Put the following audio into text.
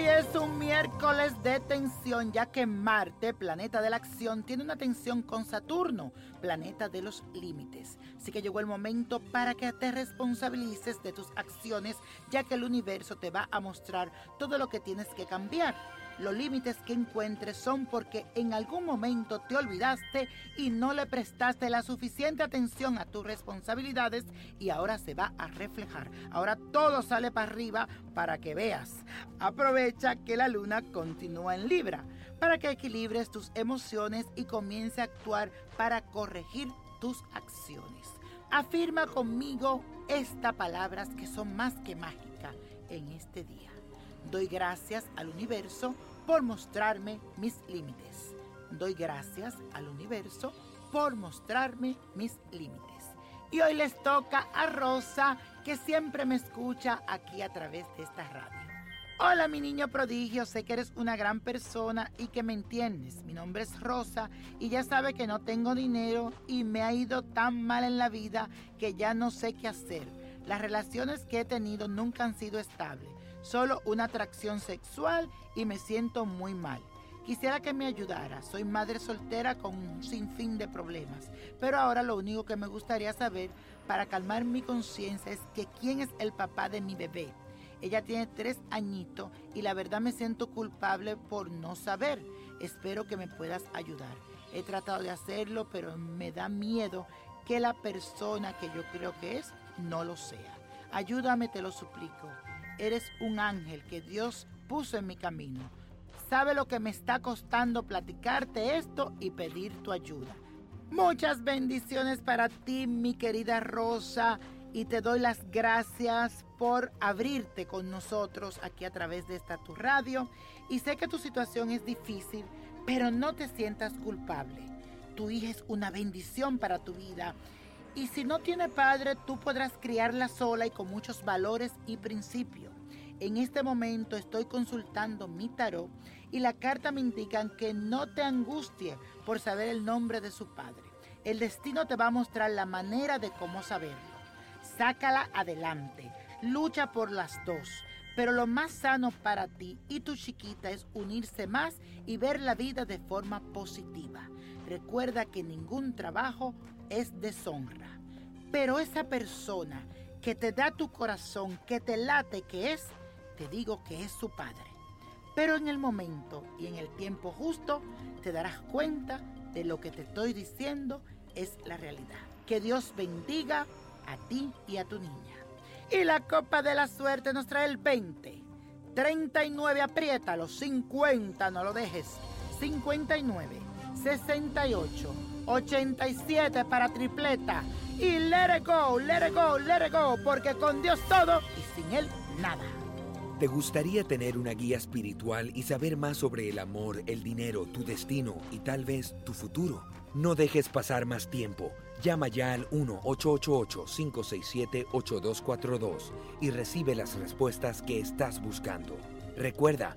es un miércoles de tensión, ya que Marte, planeta de la acción, tiene una tensión con Saturno, planeta de los límites. Así que llegó el momento para que te responsabilices de tus acciones, ya que el universo te va a mostrar todo lo que tienes que cambiar. Los límites que encuentres son porque en algún momento te olvidaste y no le prestaste la suficiente atención a tus responsabilidades y ahora se va a reflejar. Ahora todo sale para arriba para que veas. Aprovecha que la luna continúa en Libra para que equilibres tus emociones y comience a actuar para corregir tus acciones. Afirma conmigo estas palabras que son más que mágicas en este día. Doy gracias al universo por mostrarme mis límites. Doy gracias al universo por mostrarme mis límites. Y hoy les toca a Rosa, que siempre me escucha aquí a través de esta radio. Hola mi niño prodigio, sé que eres una gran persona y que me entiendes. Mi nombre es Rosa y ya sabe que no tengo dinero y me ha ido tan mal en la vida que ya no sé qué hacer. Las relaciones que he tenido nunca han sido estables solo una atracción sexual y me siento muy mal. Quisiera que me ayudara. Soy madre soltera con un sinfín de problemas. Pero ahora lo único que me gustaría saber para calmar mi conciencia es que quién es el papá de mi bebé. Ella tiene tres añitos y la verdad me siento culpable por no saber. Espero que me puedas ayudar. He tratado de hacerlo, pero me da miedo que la persona que yo creo que es no lo sea. Ayúdame, te lo suplico. Eres un ángel que Dios puso en mi camino. Sabe lo que me está costando platicarte esto y pedir tu ayuda. Muchas bendiciones para ti, mi querida Rosa, y te doy las gracias por abrirte con nosotros aquí a través de esta tu radio. Y sé que tu situación es difícil, pero no te sientas culpable. Tu hija es una bendición para tu vida y si no tiene padre, tú podrás criarla sola y con muchos valores y principios. En este momento estoy consultando mi tarot y la carta me indica que no te angustie por saber el nombre de su padre. El destino te va a mostrar la manera de cómo saberlo. Sácala adelante. Lucha por las dos. Pero lo más sano para ti y tu chiquita es unirse más y ver la vida de forma positiva. Recuerda que ningún trabajo es deshonra. Pero esa persona que te da tu corazón, que te late, que es, te digo que es su padre. Pero en el momento y en el tiempo justo te darás cuenta de lo que te estoy diciendo es la realidad. Que Dios bendiga a ti y a tu niña. Y la copa de la suerte nos trae el 20, 39, apriétalo, 50, no lo dejes, 59, 68. 87 para tripleta. Y let it go, let it go, let it go, porque con Dios todo y sin Él nada. ¿Te gustaría tener una guía espiritual y saber más sobre el amor, el dinero, tu destino y tal vez tu futuro? No dejes pasar más tiempo. Llama ya al 1-888-567-8242 y recibe las respuestas que estás buscando. Recuerda,